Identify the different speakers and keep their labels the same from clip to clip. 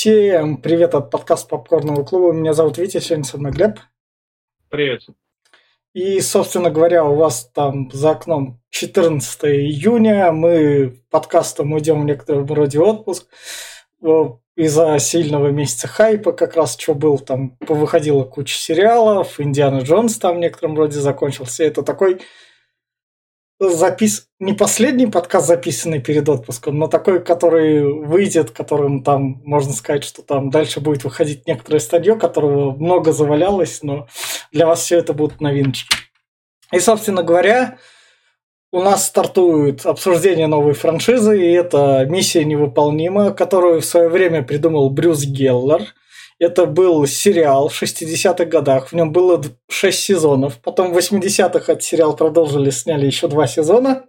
Speaker 1: Всем привет от подкаста Попкорного клуба. Меня зовут Витя, сегодня со мной Глеб.
Speaker 2: Привет.
Speaker 1: И, собственно говоря, у вас там за окном 14 июня. Мы подкастом уйдем в некотором роде отпуск из-за сильного месяца хайпа, как раз что был, там повыходила куча сериалов, Индиана Джонс там в некотором роде закончился. Это такой запис... не последний подкаст, записанный перед отпуском, но такой, который выйдет, которым там, можно сказать, что там дальше будет выходить некоторое стадио, которого много завалялось, но для вас все это будут новиночки. И, собственно говоря, у нас стартует обсуждение новой франшизы, и это «Миссия невыполнима», которую в свое время придумал Брюс Геллер – это был сериал в 60-х годах. В нем было 6 сезонов. Потом в 80-х этот сериал продолжили, сняли еще два сезона.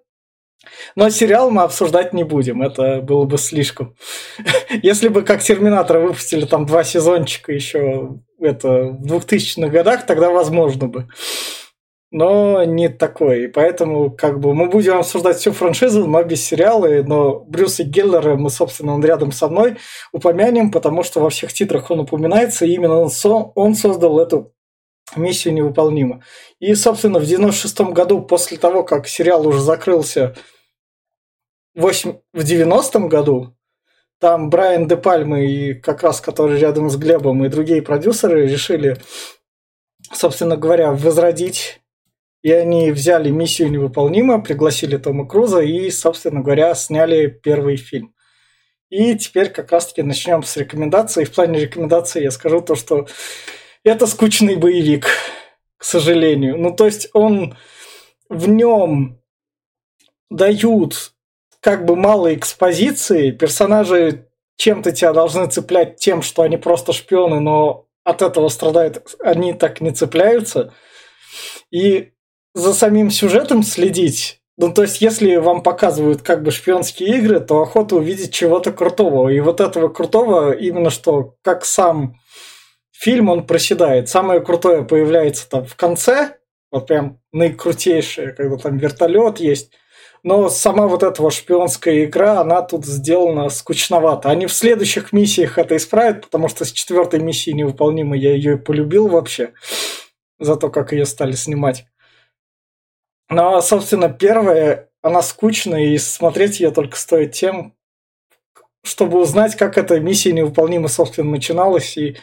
Speaker 1: Но сериал мы обсуждать не будем, это было бы слишком. Если бы как Терминатора выпустили там два сезончика еще это, в 2000-х годах, тогда возможно бы но не такой. И поэтому как бы мы будем обсуждать всю франшизу, но без сериала. Но Брюса Геллера мы, собственно, он рядом со мной упомянем, потому что во всех титрах он упоминается, и именно он, со, он создал эту миссию невыполнима. И, собственно, в 96 году, после того, как сериал уже закрылся 8, в 90-м году, там Брайан Де Пальмы и как раз который рядом с Глебом и другие продюсеры решили, собственно говоря, возродить и они взяли миссию невыполнима, пригласили Тома Круза и, собственно говоря, сняли первый фильм. И теперь как раз-таки начнем с рекомендаций. В плане рекомендаций я скажу то, что это скучный боевик, к сожалению. Ну, то есть он в нем дают как бы мало экспозиции, персонажи чем-то тебя должны цеплять тем, что они просто шпионы, но от этого страдают, они так не цепляются. И за самим сюжетом следить. Ну, то есть, если вам показывают как бы шпионские игры, то охота увидеть чего-то крутого. И вот этого крутого именно что, как сам фильм, он проседает. Самое крутое появляется там в конце, вот прям наикрутейшее, когда там вертолет есть. Но сама вот эта вот шпионская игра, она тут сделана скучновато. Они в следующих миссиях это исправят, потому что с четвертой миссии невыполнимой я ее полюбил вообще за то, как ее стали снимать. Но, собственно, первая, она скучная, и смотреть ее только стоит тем, чтобы узнать, как эта миссия невыполнима, собственно, начиналась, и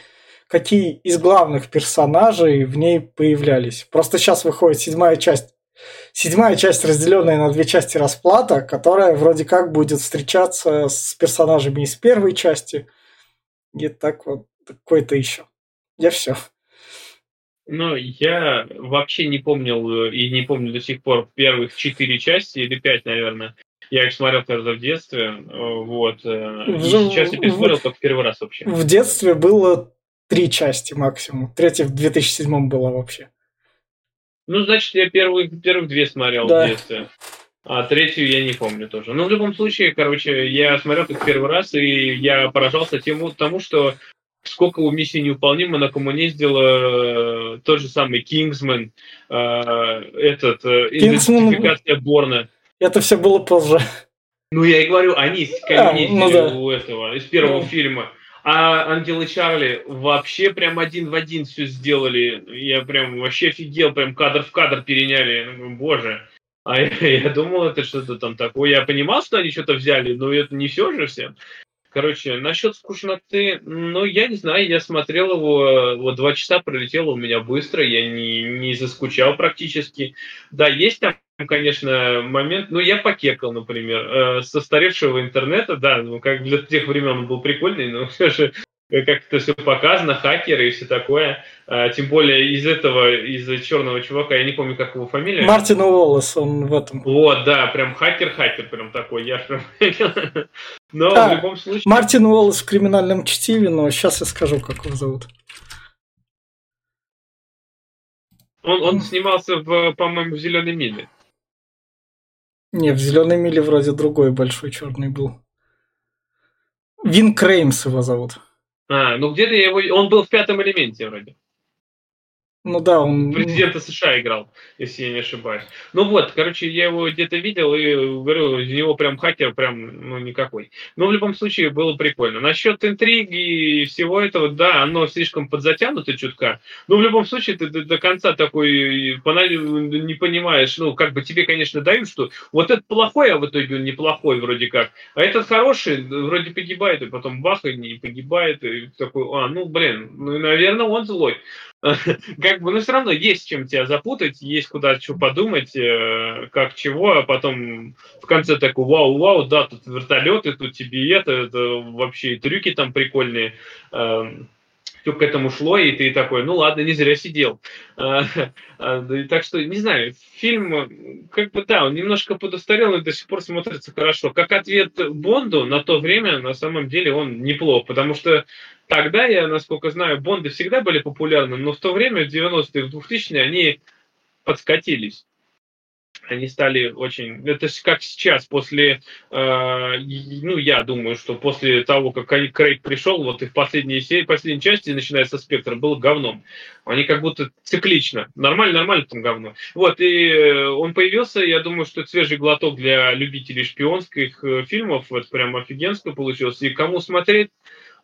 Speaker 1: какие из главных персонажей в ней появлялись. Просто сейчас выходит седьмая часть. Седьмая часть, разделенная на две части расплата, которая вроде как будет встречаться с персонажами из первой части. И так вот, какой-то еще. Я все.
Speaker 2: Ну, я вообще не помнил э, и не помню до сих пор первых четыре части или пять, наверное. Я их смотрел когда в детстве, э, вот. Э, и сейчас я пересмотрел в, только первый раз вообще.
Speaker 1: В детстве было три части максимум. Третья в 2007 была вообще.
Speaker 2: Ну, значит, я первых, первых две смотрел да. в детстве. А третью я не помню тоже. Но в любом случае, короче, я смотрел их первый раз, и я поражался тем, тому, что сколько у миссии невыполнима на коммуне сделала э, тот же самый Кингсман, э, этот, э, идентификация Борна.
Speaker 1: Это все было позже.
Speaker 2: Ну, я и говорю, они камень а, ну, да. у этого, из первого да. фильма. А Ангелы Чарли вообще прям один в один все сделали. Я прям вообще офигел, прям кадр в кадр переняли. Боже. А я, я думал, это что-то там такое. Я понимал, что они что-то взяли, но это не все же всем. Короче, насчет скучноты, ну, я не знаю, я смотрел его, вот два часа пролетело у меня быстро, я не, не заскучал практически. Да, есть там, конечно, момент, ну, я покекал, например, э, со старевшего интернета, да, ну, как для тех времен он был прикольный, но все же как это все показано, хакеры и все такое. А, тем более из этого, из черного чувака, я не помню, как его фамилия.
Speaker 1: Мартин Уоллес, он в этом.
Speaker 2: Вот, да, прям хакер-хакер прям такой, я прям... Но
Speaker 1: а, в любом случае... Мартин Уоллес в криминальном чтиве, но сейчас я скажу, как его зовут.
Speaker 2: Он, он снимался, в, по-моему, в «Зеленой миле».
Speaker 1: Не, в «Зеленой миле» вроде другой большой черный был. Вин Креймс его зовут.
Speaker 2: А, ну где-то я его... Он был в пятом элементе вроде.
Speaker 1: Ну да, он...
Speaker 2: Президента США играл, если я не ошибаюсь. Ну вот, короче, я его где-то видел и говорю, из него прям хакер прям, ну, никакой. Но в любом случае было прикольно. Насчет интриги и всего этого, да, оно слишком подзатянуто чутка. Но в любом случае ты до, до конца такой не понимаешь, ну, как бы тебе, конечно, дают, что вот этот плохой, а в итоге он неплохой вроде как. А этот хороший, вроде погибает, и потом бах, и не погибает. И такой, а, ну, блин, ну, наверное, он злой. как бы, ну, все равно есть чем тебя запутать, есть куда что подумать, э, как чего, а потом в конце такой, вау-вау, да, тут вертолеты, тут тебе это, это вообще трюки там прикольные. Все к этому шло, и ты такой, ну ладно, не зря сидел. А, а, так что, не знаю, фильм, как бы, да, он немножко подустарел, но до сих пор смотрится хорошо. Как ответ Бонду на то время, на самом деле, он неплох, потому что тогда, я, насколько знаю, Бонды всегда были популярны, но в то время, в 90-е, в 2000-е, они подскатились они стали очень... Это как сейчас, после... Э, ну, я думаю, что после того, как Крейг пришел, вот и в последней серии, последней части, начиная со «Спектра», было говном. Они как будто циклично. Нормально, нормально там говно. Вот, и он появился, я думаю, что это свежий глоток для любителей шпионских э, фильмов. Это прям офигенско получилось. И кому смотреть,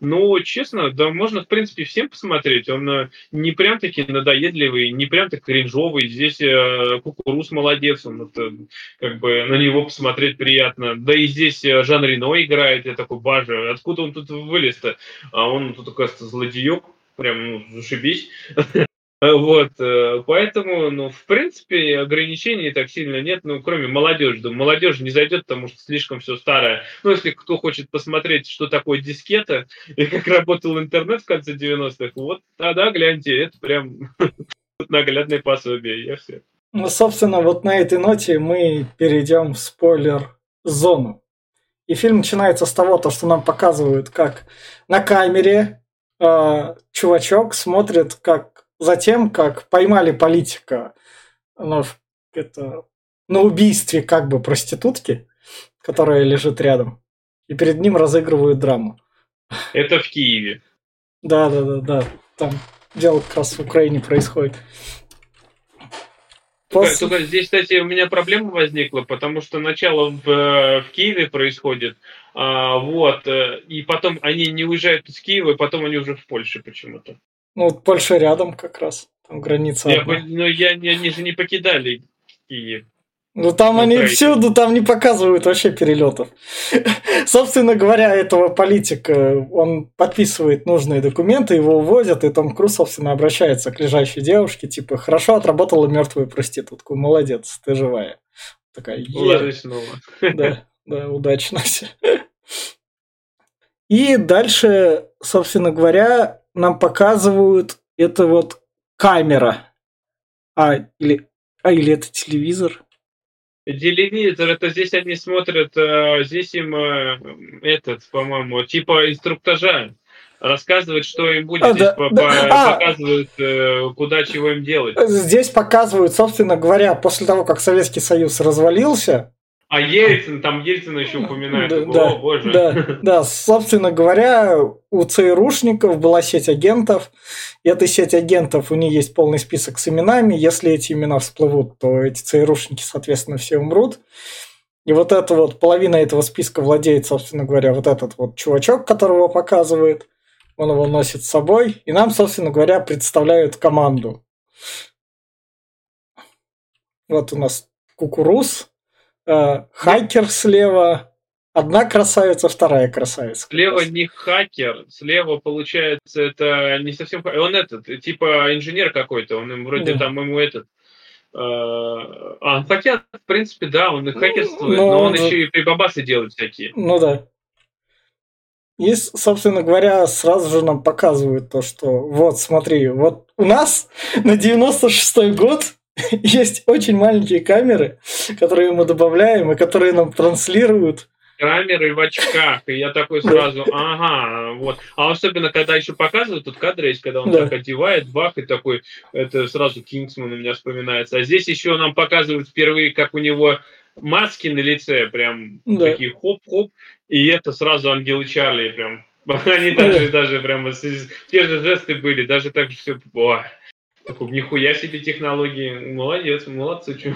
Speaker 2: но, честно, да можно, в принципе, всем посмотреть. Он э, не прям таки надоедливый, не прям так кринжовый. Здесь э, Кукурус молодец, он это, как бы на него посмотреть приятно. Да и здесь э, Жан Рено играет, я такой, бажа, откуда он тут вылез-то? А он тут, оказывается, злодеек, прям, ну, зашибись. Вот, э, поэтому, ну, в принципе, ограничений так сильно нет, ну, кроме молодежи. Думаю, молодежь не зайдет, потому что слишком все старое. Ну, если кто хочет посмотреть, что такое дискета и как работал интернет в конце 90-х, вот тогда гляньте, это прям наглядное пособие, я все.
Speaker 1: Ну, собственно, вот на этой ноте мы перейдем в спойлер-зону. И фильм начинается с того, то, что нам показывают, как на камере э, чувачок смотрит, как затем, как поймали политика ну, это, на убийстве как бы проститутки, которая лежит рядом, и перед ним разыгрывают драму.
Speaker 2: Это в Киеве.
Speaker 1: Да, да, да, да. Там дело как раз в Украине происходит.
Speaker 2: После... Только, только здесь, кстати, у меня проблема возникла, потому что начало в, в Киеве происходит, а, вот, э, и потом они не уезжают из Киева, и потом они уже в Польше почему-то.
Speaker 1: Ну, Польша рядом как раз. Там граница.
Speaker 2: Я, но ну, я, они же не покидали Киев.
Speaker 1: Ну там они пройти. всюду, там не показывают вообще перелетов. Собственно говоря, этого политика, он подписывает нужные документы, его увозят, и Том Круз, собственно, обращается к лежащей девушке, типа, хорошо отработала мертвую проститутку, молодец, ты живая. Такая,
Speaker 2: снова.
Speaker 1: Да, да, удачно все. И дальше, собственно говоря, нам показывают это вот камера. А, или, а, или это телевизор?
Speaker 2: Телевизор, это здесь они смотрят, э, здесь им э, этот, по-моему, типа инструктажа рассказывают, что им будет. А, здесь да, по да. А! показывают, а, куда чего им делать.
Speaker 1: Здесь показывают, собственно говоря, после того, как Советский Союз развалился,
Speaker 2: а Ельцин, там Ельцина еще упоминают. Да, О,
Speaker 1: да,
Speaker 2: боже.
Speaker 1: Да, да, собственно говоря, у ЦРУшников была сеть агентов. И эта сеть агентов, у них есть полный список с именами. Если эти имена всплывут, то эти ЦРУшники, соответственно, все умрут. И вот это вот, половина этого списка владеет, собственно говоря, вот этот вот чувачок, которого показывает. Он его носит с собой. И нам, собственно говоря, представляют команду. Вот у нас Кукуруз, хакер слева, одна красавица, вторая красавица.
Speaker 2: Слева не хакер, слева получается это не совсем он этот типа инженер какой-то, он им вроде да. там ему этот. Э, а, хотя, в принципе, да, он и хакерствует, но, но он, он еще и прибабасы делает всякие.
Speaker 1: Ну да. И, собственно говоря, сразу же нам показывают то, что вот, смотри, вот у нас на 96-й год есть очень маленькие камеры, которые мы добавляем и которые нам транслируют
Speaker 2: камеры в очках, и я такой сразу, ага, вот. А особенно, когда еще показывают, тут кадры есть, когда он да. так одевает, бах, и такой, это сразу Кингсман у меня вспоминается. А здесь еще нам показывают впервые, как у него маски на лице, прям да. такие хоп-хоп, и это сразу Ангелы Чарли, прям. Они даже, даже прям, те же жесты были, даже так же все, Такой, нихуя себе технологии. Молодец, молодцы.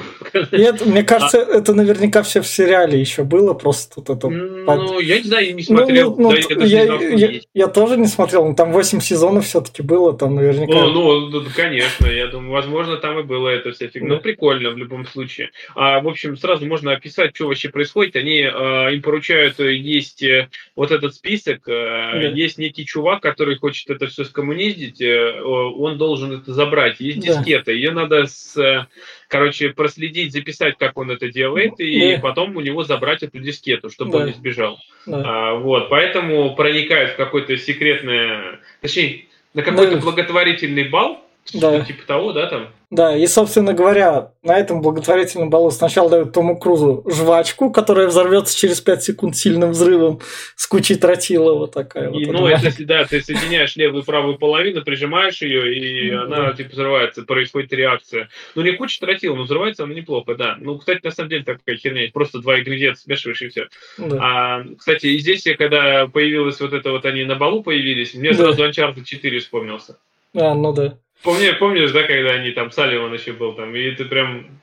Speaker 1: Нет, мне кажется, а... это наверняка все в сериале еще было, просто тут это...
Speaker 2: Ну, я не знаю, я не смотрел. Ну, ну, да,
Speaker 1: я, я, я, я тоже не смотрел, но там 8 сезонов все-таки было, там наверняка...
Speaker 2: Ну, ну, конечно, я думаю, возможно, там и было это вся фигня. Да. Ну, прикольно в любом случае. А, в общем, сразу можно описать, что вообще происходит. Они, а, им поручают, э, есть э, вот этот список, а, да. есть некий чувак, который хочет это все скоммуниздить, он должен это забрать. Есть да. дискета, ее надо с короче, проследить, записать, как он это делает, и да. потом у него забрать эту дискету, чтобы да. он не сбежал. Да. А, вот, поэтому проникают в какое-то секретное, точнее, на какой-то да. благотворительный бал, да. типа того, да, там.
Speaker 1: Да, и, собственно говоря, на этом благотворительном балу сначала дают Тому Крузу жвачку, которая взорвется через 5 секунд сильным взрывом с кучей тротила, вот такая
Speaker 2: и,
Speaker 1: вот.
Speaker 2: Ну, это, да, ты соединяешь левую и правую половину, прижимаешь ее, и да. она, типа, взрывается, происходит реакция. Ну, не куча тротила, но взрывается она неплохо, да. Ну, кстати, на самом деле, такая херня, просто два ингредиента смешиваешь, и все. Да. А, кстати, и здесь, когда появилось вот это вот, они на балу появились, мне да. сразу Uncharted 4 вспомнился.
Speaker 1: А, ну да.
Speaker 2: Помни, помнишь, да, когда они там, Салливан еще был там, и ты прям...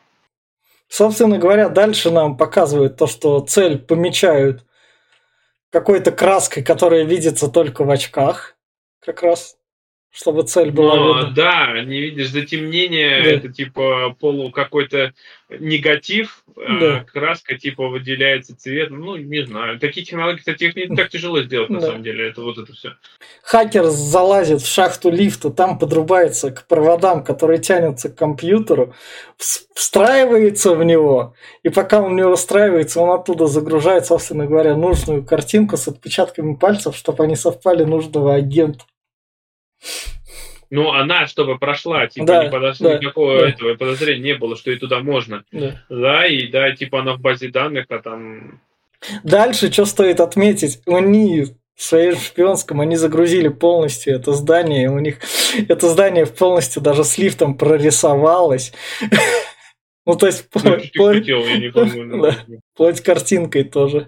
Speaker 1: Собственно говоря, дальше нам показывают то, что цель помечают какой-то краской, которая видится только в очках, как раз, чтобы цель была
Speaker 2: Но, видна. Да, не видишь затемнение, да. это типа полу какой-то негатив, а да. а краска типа выделяется цветом. Ну, не знаю. Такие технологии, кстати, их не так тяжело сделать, на да. самом деле. Это вот это все.
Speaker 1: Хакер залазит в шахту лифта, там подрубается к проводам, которые тянутся к компьютеру, встраивается в него, и пока он него встраивается, он оттуда загружает, собственно говоря, нужную картинку с отпечатками пальцев, чтобы они совпали нужного агента.
Speaker 2: Ну, она, чтобы прошла, типа, да, не подош... да, никакого да. этого подозрения не было, что и туда можно. Да. да, и да, типа она в базе данных, а там.
Speaker 1: Дальше, что стоит отметить, они в своем шпионском они загрузили полностью это здание, у них это здание полностью даже с лифтом прорисовалось. Ну, то есть, ну, плоть картинкой тоже.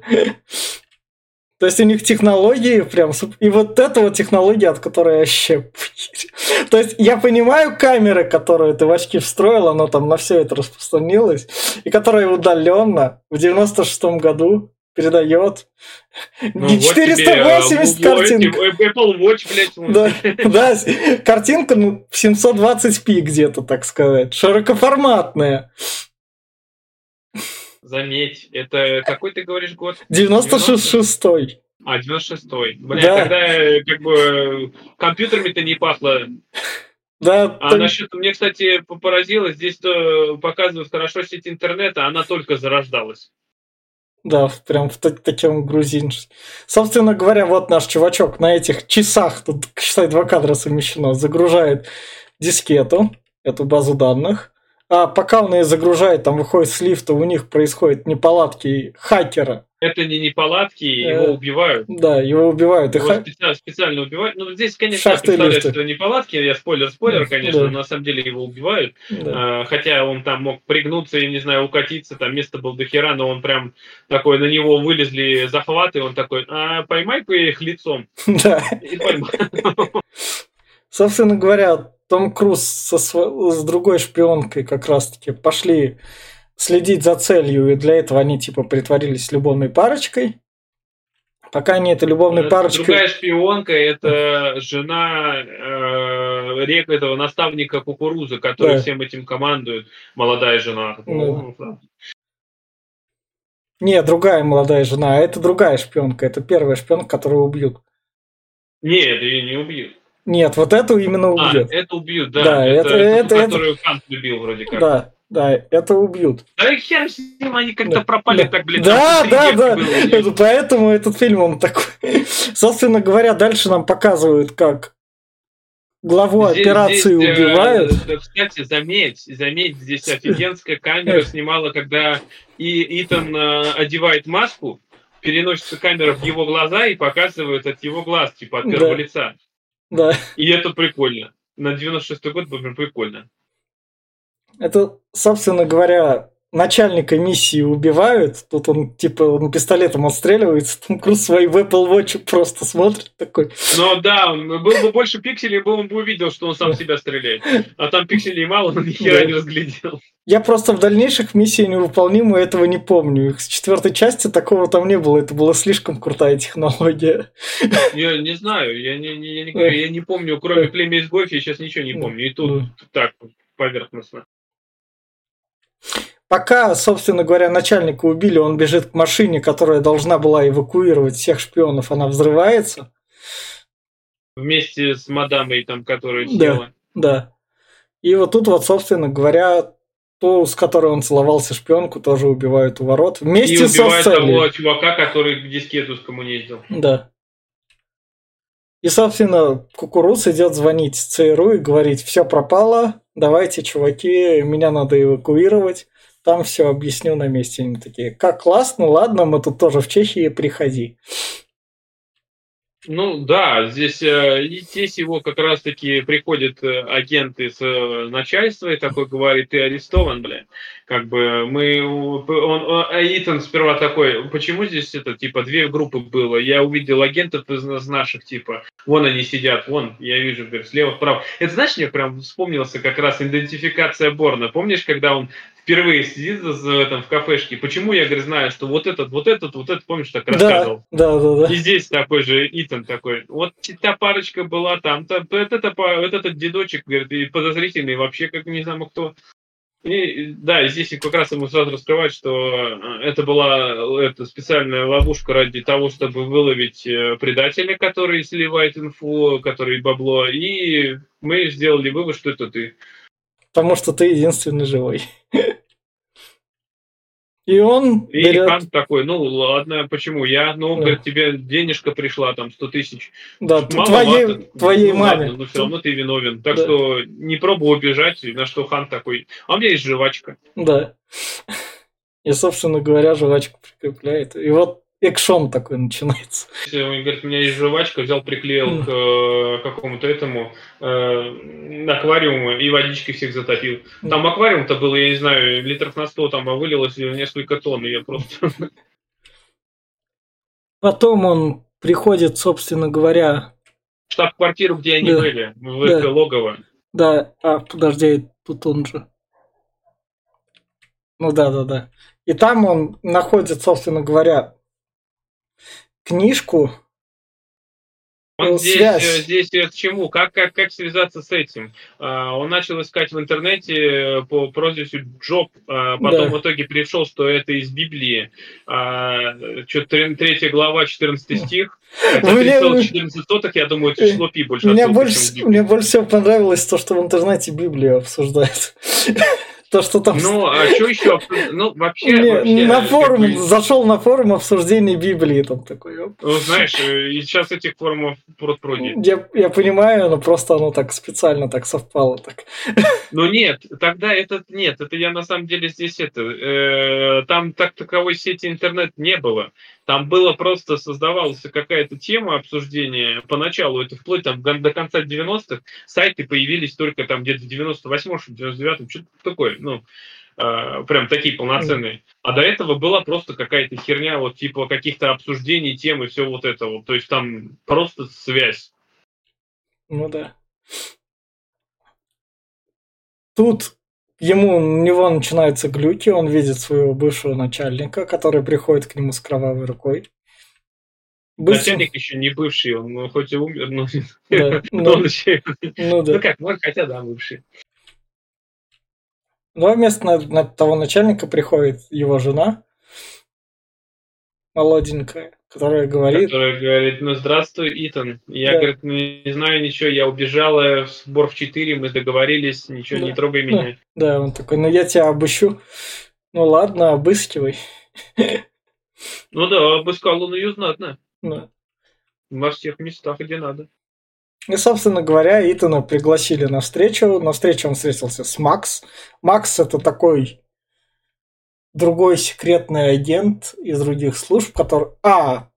Speaker 1: То есть у них технологии прям... И вот эта вот технология, от которой я вообще... То есть я понимаю камеры, которые ты в очки встроил, оно там на все это распространилось, и которая удаленно в 96-м году передает ну, 480 вот картинок.
Speaker 2: Apple Watch, блядь.
Speaker 1: Да, да, картинка ну, в 720p где-то, так сказать. Широкоформатная.
Speaker 2: Заметь, это какой ты говоришь год?
Speaker 1: 96-й.
Speaker 2: А, 96-й. Бля, да. тогда как бы компьютерами-то не пахло.
Speaker 1: Да.
Speaker 2: А так... насчет, мне, кстати, поразило, здесь то показывают хорошо сеть интернета, она только зарождалась.
Speaker 1: Да, прям в таким грузин. Собственно говоря, вот наш чувачок на этих часах, тут, считай, два кадра совмещено, загружает дискету, эту базу данных, а пока он ее загружает, там выходит с лифта, у них происходят неполадки хакера.
Speaker 2: Это не неполадки, его э, убивают.
Speaker 1: Да, его убивают.
Speaker 2: Его ха... специально, специально убивают. Ну, здесь, конечно, представляют, что это неполадки, я спойлер-спойлер, конечно, да. но на самом деле его убивают. Да. А, хотя он там мог пригнуться, я не знаю, укатиться, там место было до хера, но он прям такой, на него вылезли захваты, он такой, а поймай-ка их лицом.
Speaker 1: Да. И поймай. Собственно говоря, том Круз со, с другой шпионкой как раз-таки пошли следить за целью, и для этого они типа притворились любовной парочкой. Пока они это любовной э, парочкой...
Speaker 2: Другая шпионка – это жена э, рек этого наставника кукурузы, который да. всем этим командует. Молодая жена. Ну, да.
Speaker 1: Не, другая молодая жена, а это другая шпионка. Это первая шпионка, которую убьют.
Speaker 2: Нет, ее не убьют.
Speaker 1: Нет, вот эту именно убьют.
Speaker 2: А, это убьют, да. Да, это, это, это, которую это... Кант любил вроде как.
Speaker 1: Да, да, это убьют.
Speaker 2: Да и хер с ним, они как-то да. пропали да. так, блин.
Speaker 1: Да, да, да. Это, поэтому этот фильм, он такой... Собственно говоря, дальше нам показывают, как главу здесь, операции здесь, э, убивают.
Speaker 2: Э, кстати, заметь, заметь, здесь офигенская камера снимала, когда и Итан э, одевает маску, переносится камера в его глаза и показывают от его глаз, типа от первого да. лица.
Speaker 1: Да.
Speaker 2: И это прикольно. На 96-й год прикольно.
Speaker 1: Это, собственно говоря, начальника миссии убивают, тут он типа он пистолетом отстреливается, Том Круз свои в Apple Watch просто смотрит такой.
Speaker 2: Ну да, был бы больше пикселей, бы он бы увидел, что он сам себя стреляет. А там пикселей мало, он ни хера не разглядел.
Speaker 1: Я просто в дальнейших миссиях невыполнимую этого не помню. С четвертой части такого там не было. Это была слишком крутая технология.
Speaker 2: Я не знаю, я не, не, я не, я не помню, кроме племя изгоев, я сейчас ничего не помню. И тут так, поверхностно.
Speaker 1: Пока, собственно говоря, начальника убили, он бежит к машине, которая должна была эвакуировать всех шпионов, она взрывается.
Speaker 2: Вместе с мадамой, там, которая села.
Speaker 1: Да, да. И вот тут вот, собственно говоря, ту, с которой он целовался шпионку, тоже убивают у ворот. Вместе и
Speaker 2: убивают со того чувака, который к дискету скоммуниздил.
Speaker 1: Да. И, собственно, Кукуруз идет звонить ЦРУ и говорить, все пропало, давайте, чуваки, меня надо эвакуировать там все объясню на месте. Они такие, как классно, ладно, мы тут тоже в Чехии, приходи.
Speaker 2: Ну да, здесь, э, здесь его как раз-таки приходит э, агент из э, начальства и такой говорит, ты арестован, бля. Как бы мы, он, а Итан сперва такой, почему здесь это, типа, две группы было? Я увидел агентов из, из наших, типа, вон они сидят, вон, я вижу, говорит, слева вправо. Это, знаешь, мне прям вспомнился как раз идентификация Борна. Помнишь, когда он впервые сидит в, этом, в кафешке. Почему я, говорю, знаю, что вот этот, вот этот, вот этот, помнишь, так рассказывал?
Speaker 1: Да, да, да.
Speaker 2: И здесь такой же Итан такой. Вот та парочка была там, та, вот, это, вот этот дедочек, говорит, и подозрительный вообще, как не знаю кто. И, да, здесь как раз ему сразу раскрывать, что э, это была это специальная ловушка ради того, чтобы выловить э, предателя, который сливает инфу, который бабло, и мы сделали вывод, что это ты.
Speaker 1: Потому что ты единственный живой. И он
Speaker 2: И берет... Хан такой, ну ладно, почему я? Ну, да. говорит, тебе денежка пришла, там, 100 тысяч.
Speaker 1: Да, твоей, твоей ну, маме. Ладно,
Speaker 2: но все равно ты виновен. Так да. что не пробуй убежать, на что Хан такой, а у меня есть жвачка.
Speaker 1: Да. И, собственно говоря, жвачку прикрепляет. И вот экшон такой начинается.
Speaker 2: Он говорит, у меня есть жвачка, взял, приклеил к э, какому-то этому э, аквариуму и водичкой всех затопил. Там аквариум-то было, я не знаю, литров на сто, там а вылилось несколько тонн, и я просто...
Speaker 1: Потом он приходит, собственно говоря...
Speaker 2: Штаб-квартиру, где они да. были, в да. их логово.
Speaker 1: Да, а, подожди, тут он же. Ну да, да, да. И там он находит, собственно говоря, книжку.
Speaker 2: Он здесь, связь. Э, здесь к чему? Как, как, как связаться с этим? А, он начал искать в интернете э, по прозвищу Джоб, а, потом да. в итоге пришел, что это из Библии. А, что-то третья глава, 14 стих. Хотя Мне... 14 соток, я думаю, это число пи больше.
Speaker 1: Мне больше, мне больше всего понравилось то, что в интернете Библию обсуждают. То, что там...
Speaker 2: Ну, а что еще? Ну, вообще... Не,
Speaker 1: вообще на форум, такой... зашел на форум обсуждения Библии там такой. Оп.
Speaker 2: Ну, знаешь, э, и сейчас этих форумов пруд пруди.
Speaker 1: Я, я понимаю, но просто оно так специально так совпало. Так.
Speaker 2: Ну, нет, тогда это... Нет, это я на самом деле здесь это... Э, там так таковой сети интернет не было. Там было просто создавалась какая-то тема обсуждения. Поначалу это вплоть там до конца 90-х сайты появились только там где-то в 98-м, 99-м, что-то такое. Ну, э, прям такие полноценные. А до этого была просто какая-то херня, вот типа каких-то обсуждений тем и все вот это вот. То есть там просто связь.
Speaker 1: Ну да. Тут ему, у него начинаются глюки, он видит своего бывшего начальника, который приходит к нему с кровавой рукой.
Speaker 2: Быстро... Начальник еще не бывший, он ну, хоть и умер, но, да, но... он еще... Ну, да. ну как, может, хотя да, бывший.
Speaker 1: Ну, а вместо на, на того начальника приходит его жена, молоденькая, которая говорит...
Speaker 2: Которая говорит, ну здравствуй, Итан. Я, да. говорит, не, не знаю ничего, я убежала в сбор в 4, мы договорились, ничего, да. не трогай меня.
Speaker 1: Да, он такой, ну я тебя обыщу. Ну ладно, обыскивай.
Speaker 2: Ну да, обыскал он ее знатно.
Speaker 1: Да.
Speaker 2: Во всех местах, где надо.
Speaker 1: И, собственно говоря, Итана пригласили на встречу. На встречу он встретился с Макс. Макс это такой другой секретный агент из других служб, который... А,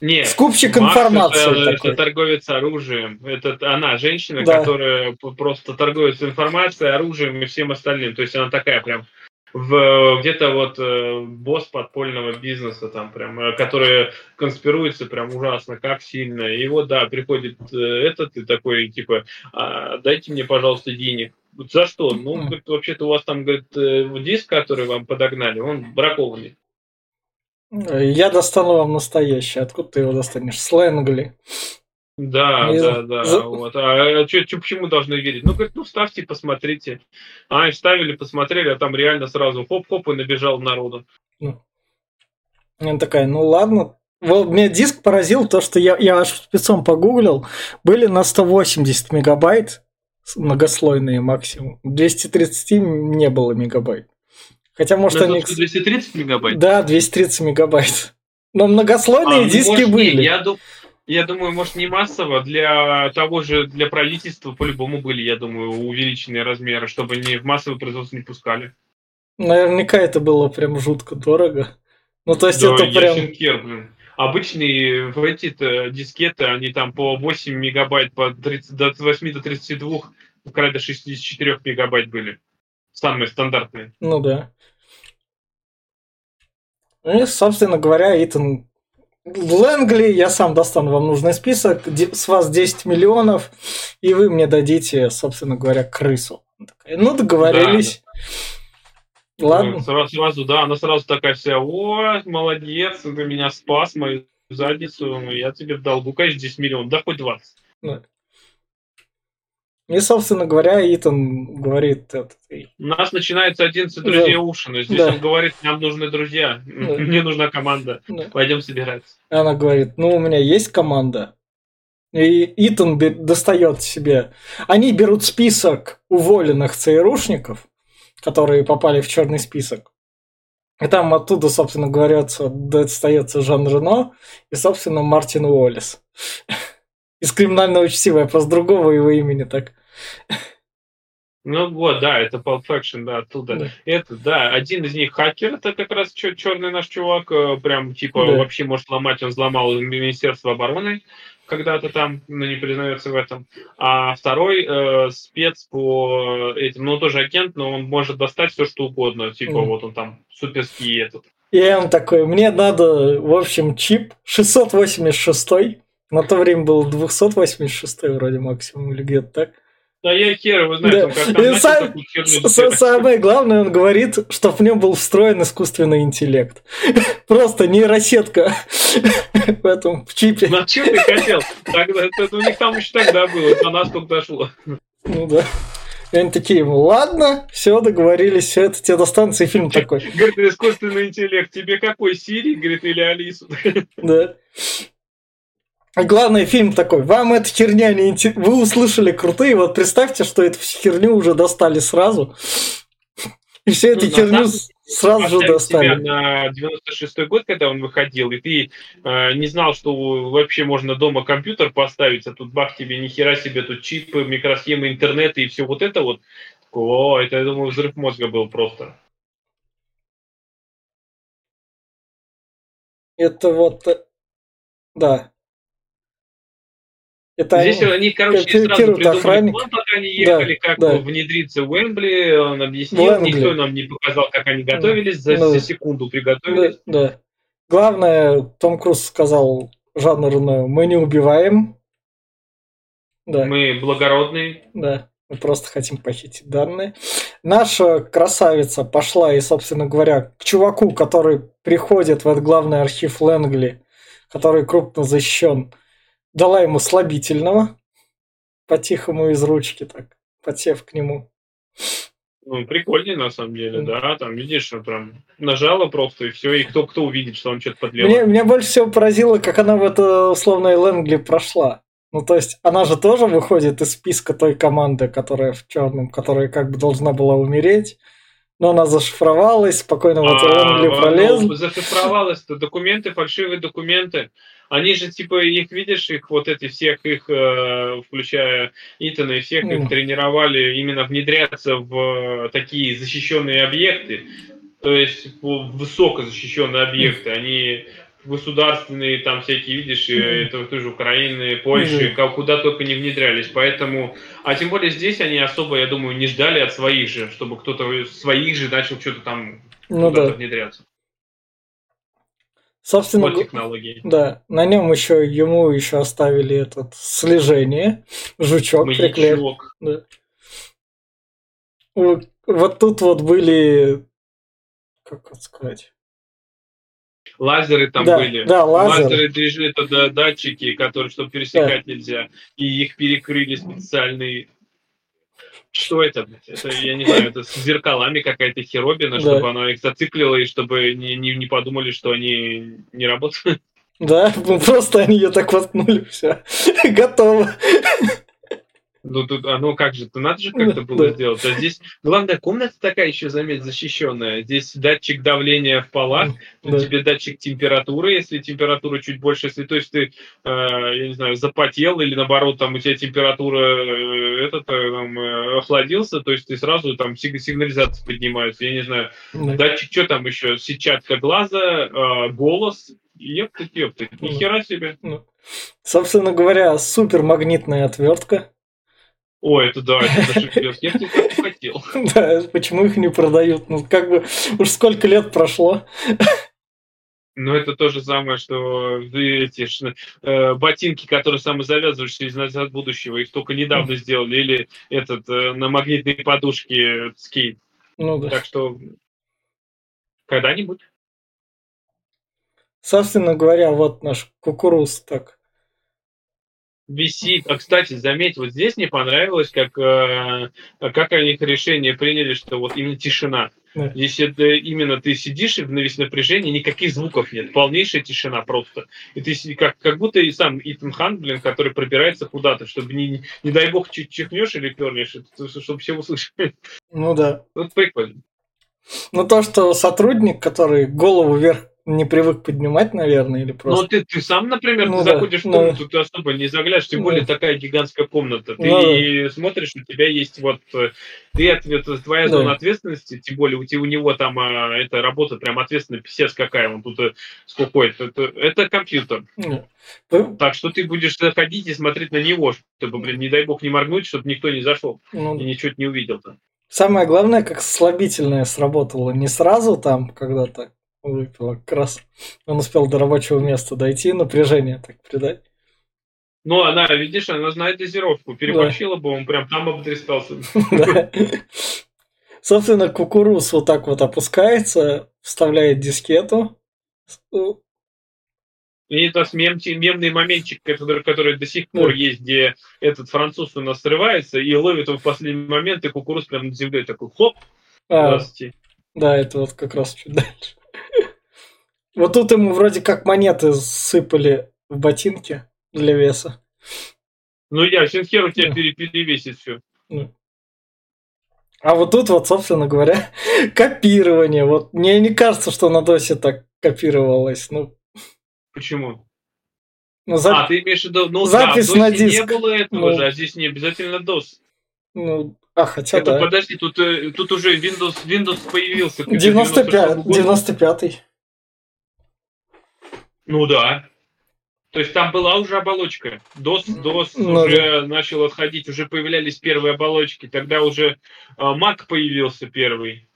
Speaker 2: нет,
Speaker 1: скупщик Макс информации.
Speaker 2: Это, это торговец оружием. Это она, женщина, да. которая просто торгует информацией, оружием и всем остальным. То есть она такая прям в, где-то вот э, босс подпольного бизнеса там прям, э, который конспируется прям ужасно, как сильно. И вот, да, приходит э, этот и такой, типа, а, дайте мне, пожалуйста, денег. За что? Ну, говорит, вообще-то у вас там, говорит, э, диск, который вам подогнали, он бракованный.
Speaker 1: Я достану вам настоящий. Откуда ты его достанешь? Сленгли.
Speaker 2: Да, и... да, да. За... Вот. А, а чё, чё, почему должны верить? Ну, говорит, ну ставьте, посмотрите. А, и ставили, посмотрели, а там реально сразу хоп-хоп и набежал народу.
Speaker 1: Ну. Я такая, ну ладно. Вот меня диск поразил то, что я, я аж спецом погуглил. Были на 180 мегабайт многослойные максимум. 230 не было мегабайт. Хотя, может,
Speaker 2: они... 230 мегабайт?
Speaker 1: Да, 230 мегабайт. Но многослойные а, ну, диски может, были.
Speaker 2: Не, я, думаю, я думаю, может, не массово, для того же, для правительства по-любому были, я думаю, увеличенные размеры, чтобы не в массовое производство не пускали.
Speaker 1: Наверняка это было прям жутко дорого. Ну, то есть да, это прям...
Speaker 2: Хер, блин. Обычные в эти дискеты, они там по 8 мегабайт, по 30, до 8 до 32, край до 64 мегабайт были. Самые стандартные.
Speaker 1: Ну да. Ну и, собственно говоря, Итан Лэнгли, я сам достану вам нужный список, с вас 10 миллионов, и вы мне дадите, собственно говоря, крысу. Ну, договорились.
Speaker 2: Да, Ладно. Ну, сразу, сразу, да, она сразу такая вся, о, молодец, ты меня спас, мою задницу, я тебе в долгу, конечно, 10 миллионов, да хоть 20. Да.
Speaker 1: И, собственно говоря, Итан говорит...
Speaker 2: Это, У нас начинается 11 друзей да. Ушина. Здесь да. он говорит, нам нужны друзья, да. мне нужна команда, да. пойдем собираться.
Speaker 1: Она говорит, ну, у меня есть команда. И Итан достает себе... Они берут список уволенных ЦРУшников, которые попали в черный список. И там оттуда, собственно говоря, достается Жан Рено и, собственно, Мартин Уоллес. Из криминального чтива, я просто другого его имени так.
Speaker 2: Ну вот, да, это Pulp Fiction, да, оттуда. Да. Это, да, один из них хакер, это как раз черный наш чувак, э, прям типа да. вообще может ломать, он взломал Министерство обороны когда-то там, но не признается в этом. А второй э, спец по этим, ну тоже агент, но он может достать все что угодно, типа mm. вот он там суперский этот.
Speaker 1: И он такой, мне надо, в общем, чип 686 на то время был 286 вроде максимум или где-то так.
Speaker 2: Да я хер вы знаете,
Speaker 1: да. как сам, Самое главное, он говорит, что в нем был встроен искусственный интеллект. Просто нейросетка в этом в чипе.
Speaker 2: На что ты хотел? Тогда, это у них там еще тогда было, до нас только дошло.
Speaker 1: Ну да. И они такие, ладно, все, договорились, все, это тебе достанется, и фильм такой.
Speaker 2: Говорит, искусственный интеллект, тебе какой, Сири, говорит, или Алису?
Speaker 1: Да. Главный фильм такой, вам эта херня не интересна. Вы услышали крутые, вот представьте, что эту херню уже достали сразу. И все эту ну, херню сразу же достали.
Speaker 2: на 96-й год, когда он выходил, и ты э, не знал, что вообще можно дома компьютер поставить, а тут бах тебе, ни хера себе, тут чипы, микросхемы, интернет и все вот это вот. О, это, я думаю, взрыв мозга был просто.
Speaker 1: Это вот, э, да,
Speaker 2: это Здесь они, они короче, сразу придумали охранник. план, пока они ехали, да, как да. внедриться в Уэмбли. Он объяснил, Уэмбли. никто нам не показал, как они готовились, за, да. за секунду приготовились.
Speaker 1: Да, да. Главное, Том Круз сказал Рено, мы не убиваем.
Speaker 2: Да. Мы благородные.
Speaker 1: Да, мы просто хотим похитить данные. Наша красавица пошла и, собственно говоря, к чуваку, который приходит в этот главный архив Лэнгли, который крупно защищен, дала ему слабительного, по-тихому из ручки так, подсев к нему.
Speaker 2: Ну, прикольный на самом деле, да, там, видишь, прям нажала просто, и все, и кто кто увидит, что он что-то подлил.
Speaker 1: Мне, меня больше всего поразило, как она в это условное Лэнгли прошла. Ну, то есть, она же тоже выходит из списка той команды, которая в черном, которая как бы должна была умереть. Но она зашифровалась, спокойно в Лэнгли
Speaker 2: а, пролезла. Ну, зашифровалась, документы, фальшивые документы. Они же, типа, их, видишь, их вот эти всех их, э, включая Итана и всех, mm. их тренировали именно внедряться в такие защищенные объекты, то есть высокозащищенные объекты. Они государственные там всякие, видишь, mm-hmm. это тоже Украины, Польши, mm-hmm. куда только не внедрялись. Поэтому, а тем более здесь они особо, я думаю, не ждали от своих же, чтобы кто-то своих же начал что-то там ну, да. внедряться.
Speaker 1: Собственно, вот технологии. Да, на нем еще ему еще оставили этот слежение, жучок приклеен. Да. Вот тут вот были, как это сказать,
Speaker 2: лазеры там да, были. Да, лазер. лазеры движи, это датчики, которые, чтобы пересекать да. нельзя. И их перекрыли специальные что это? Это, я не знаю, это с зеркалами какая-то херобина, да. чтобы она их зациклила, и чтобы не, не, не подумали, что они не работают.
Speaker 1: Да, ну просто они ее так воткнули, все, готово.
Speaker 2: Ну, тут, а ну как же, то надо же как-то было сделать. А здесь, главная комната такая еще, заметь, защищенная. Здесь датчик давления в полах, да. тебе датчик температуры, если температура чуть больше, если, то есть ты, э, я не знаю, запотел или наоборот, там у тебя температура э, этот, э, там, э, охладился, то есть ты сразу там сигнализация поднимается, я не знаю. Да. Датчик, что там еще? Сетчатка глаза, э, голос, ептать, ни хера себе. Ну,
Speaker 1: собственно говоря, супер магнитная отвертка.
Speaker 2: О, это да, это Я так хотел.
Speaker 1: Да, почему их не продают? Ну, как бы, уж сколько лет прошло.
Speaker 2: Ну, это то же самое, что эти э, ботинки, которые самозавязывающиеся из назад будущего, их только недавно сделали, или этот э, на магнитной подушке скейт. Ну да. Так что когда-нибудь.
Speaker 1: Собственно говоря, вот наш кукуруз так
Speaker 2: висит. А, кстати, заметь, вот здесь мне понравилось, как, э, как они их решение приняли, что вот именно тишина. Да. Здесь это именно ты сидишь на весь напряжении, никаких звуков нет, полнейшая тишина просто. И ты как, как будто и сам Итан Хан, блин, который пробирается куда-то, чтобы не, не дай бог чихнешь или пернешь, чтобы все услышали.
Speaker 1: Ну да.
Speaker 2: Вот прикольно.
Speaker 1: Ну то, что сотрудник, который голову вверх не привык поднимать, наверное, или просто.
Speaker 2: Ну, ты, ты сам, например, ну, ты да, заходишь в комнату, ну, ты особо не заглядываешь, тем ну, более такая гигантская комната. Ты ну, смотришь, у тебя есть вот э, ты ответ, твоя да. зона ответственности, тем более у, тебя, у него там а, эта работа прям ответственная, писец какая, он тут сколько это, это, это компьютер. Да. Так что ты будешь заходить и смотреть на него, чтобы, блин, не дай бог не моргнуть, чтобы никто не зашел ну, и ничего не увидел там.
Speaker 1: Самое главное, как слабительное сработало. Не сразу там когда-то. Как раз он успел до рабочего места дойти, напряжение так придать.
Speaker 2: Ну, она, видишь, она знает дозировку. Переборщила да. бы, он прям там обтрескался.
Speaker 1: Собственно, кукуруз вот так вот опускается, вставляет дискету.
Speaker 2: И это мем, мемный моментчик, который, который до сих пор есть, где этот француз у нас срывается и ловит его в последний момент, и кукуруз прям на земле такой хлоп.
Speaker 1: А, да, это вот как раз чуть дальше. Вот тут ему вроде как монеты сыпали в ботинки для веса.
Speaker 2: Ну я, Синхер у тебя перевесит все.
Speaker 1: А вот тут вот, собственно говоря, копирование. Вот мне не кажется, что на досе так копировалось. Ну.
Speaker 2: Почему? Ну, зап... А, ты имеешь в виду, ну запись да, на диск. не было этого ну... же, а здесь не обязательно DOS.
Speaker 1: Ну, а, хотя Это, да.
Speaker 2: Подожди, тут, э, тут уже Windows, Windows появился.
Speaker 1: 95, 95-й.
Speaker 2: Ну да. То есть там была уже оболочка. DOS, DOS ну, уже да. начал отходить, уже появлялись первые оболочки. Тогда уже Mac появился первый.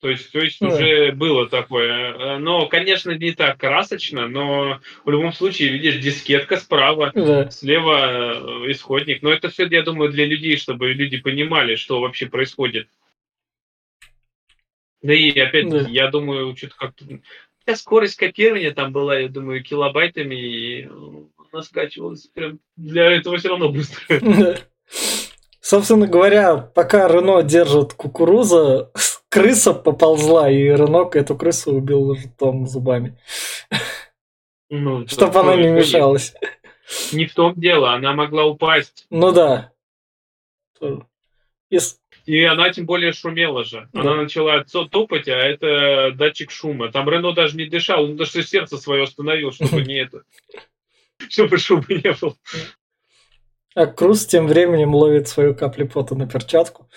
Speaker 2: То есть, то есть ну, уже было такое. Э, но, конечно, не так красочно, но в любом случае, видишь, дискетка справа, да. слева э, исходник. Но это все, я думаю, для людей, чтобы люди понимали, что вообще происходит. Да и опять, да. я думаю, что-то как-то... Скорость копирования там была, я думаю, килобайтами, и она скачивалась прям для этого все равно быстро.
Speaker 1: Собственно говоря, пока Рено держит кукуруза, крыса поползла, и Рено эту крысу убил ртом зубами. Ну, Чтобы она не мешалась.
Speaker 2: Не в том дело, она могла упасть.
Speaker 1: Ну да.
Speaker 2: И она тем более шумела же. Да. Она начала топать, а это датчик шума. Там Рено даже не дышал, он даже сердце свое остановил, чтобы не это. Чтобы шума не было.
Speaker 1: А Круз тем временем ловит свою каплю пота на перчатку.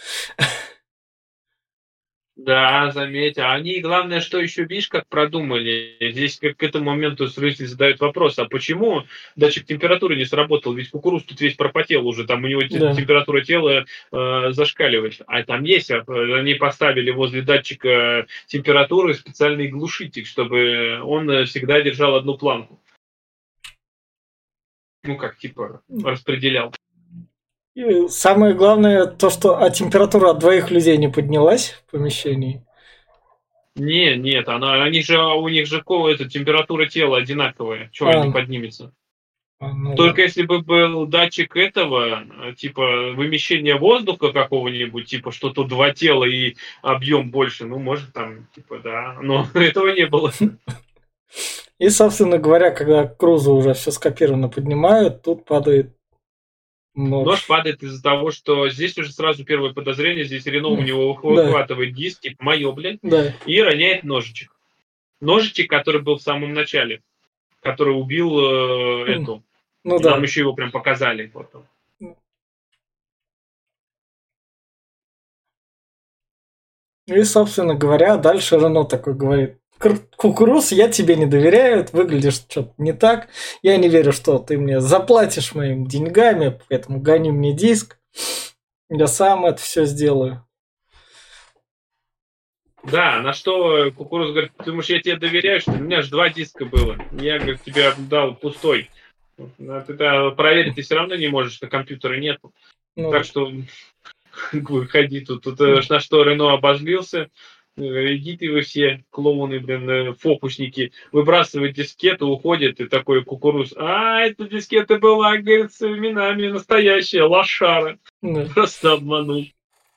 Speaker 2: Да, заметь. А они, главное, что еще, видишь, как продумали. Здесь как к этому моменту слушатели задают вопрос, а почему датчик температуры не сработал? Ведь кукуруз тут весь пропотел уже, там у него да. температура тела э, зашкаливает. А там есть, а, они поставили возле датчика температуры специальный глушитель, чтобы он всегда держал одну планку. Ну, как, типа, распределял.
Speaker 1: И самое главное то, что а температура от двоих людей не поднялась в помещении.
Speaker 2: Не, нет, она, они же, у них же эта температура тела одинаковая. Чего а. не поднимется? А, ну, Только да. если бы был датчик этого, типа вымещения воздуха какого-нибудь, типа что-то два тела и объем больше, ну, может, там, типа, да, но этого не было.
Speaker 1: И, собственно говоря, когда Круза уже все скопировано поднимают, тут падает
Speaker 2: но... Нож падает из-за того, что здесь уже сразу первое подозрение, здесь Рено у него выхватывает да. диск, типа, мое, блин, да. и роняет ножичек. Ножичек, который был в самом начале, который убил э, эту. Ну, да. Нам еще его прям показали потом.
Speaker 1: И, собственно говоря, дальше Рено такой говорит, Кукуруз, я тебе не доверяю, выглядишь что-то не так. Я не верю, что ты мне заплатишь моими деньгами, поэтому гони мне диск. Я сам это все сделаю.
Speaker 2: Да, на что Кукуруз говорит, ты думаешь, я тебе доверяю, что у меня же два диска было. Я, говорит, тебе дал пустой. А ты -то проверить ты все равно не можешь, что компьютера нет. Ну. Так что выходи тут. Тут э, на что Рено обожлился. Идите вы все, клоуны, блин, э, фокусники, выбрасывают дискету, уходят, и такой кукуруз, а, эта дискета была, говорит, с именами настоящая, лошара. Да. Просто обманул.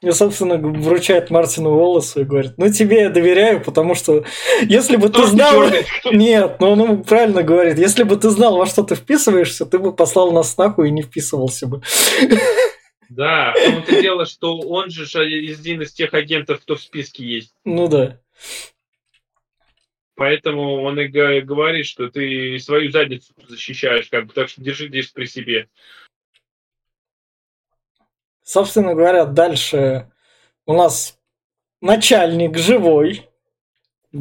Speaker 1: И, собственно, вручает Мартину Уоллесу и говорит, ну тебе я доверяю, потому что если бы ты знал... Нет, ну он правильно говорит, если бы ты знал, во что ты вписываешься, ты бы послал нас нахуй и не вписывался бы.
Speaker 2: Да, в том-то дело, что он же один из тех агентов, кто в списке есть.
Speaker 1: Ну да.
Speaker 2: Поэтому он и говорит, что ты свою задницу защищаешь, как бы, так что держи здесь при себе.
Speaker 1: Собственно говоря, дальше у нас начальник живой,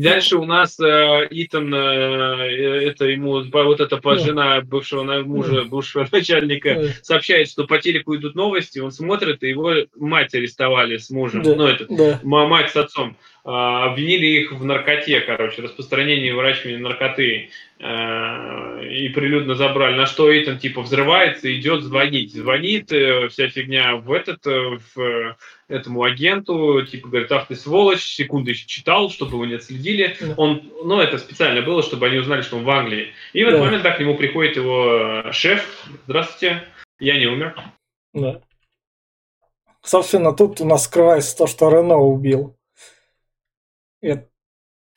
Speaker 2: Дальше у нас э, Итан, э, э это ему вот эта жена бывшего мужа, бывшего начальника, сообщает, что по телеку идут новости, он смотрит, и его мать арестовали с мужем, да. ну это, да. мать с отцом. А, обвинили их в наркоте, короче, распространении и выращивании наркоты. А, и прилюдно забрали. На что Эйтон типа взрывается, идет звонить. Звонит, э, вся фигня в этот, э, в этому агенту, типа говорит, ах ты сволочь, секунду еще читал, чтобы его не отследили. Да. Он, ну, это специально было, чтобы они узнали, что он в Англии. И в этот да. момент так к нему приходит его шеф. Здравствуйте, я не умер.
Speaker 1: Да. Собственно, тут у нас скрывается то, что Рено убил.
Speaker 2: Это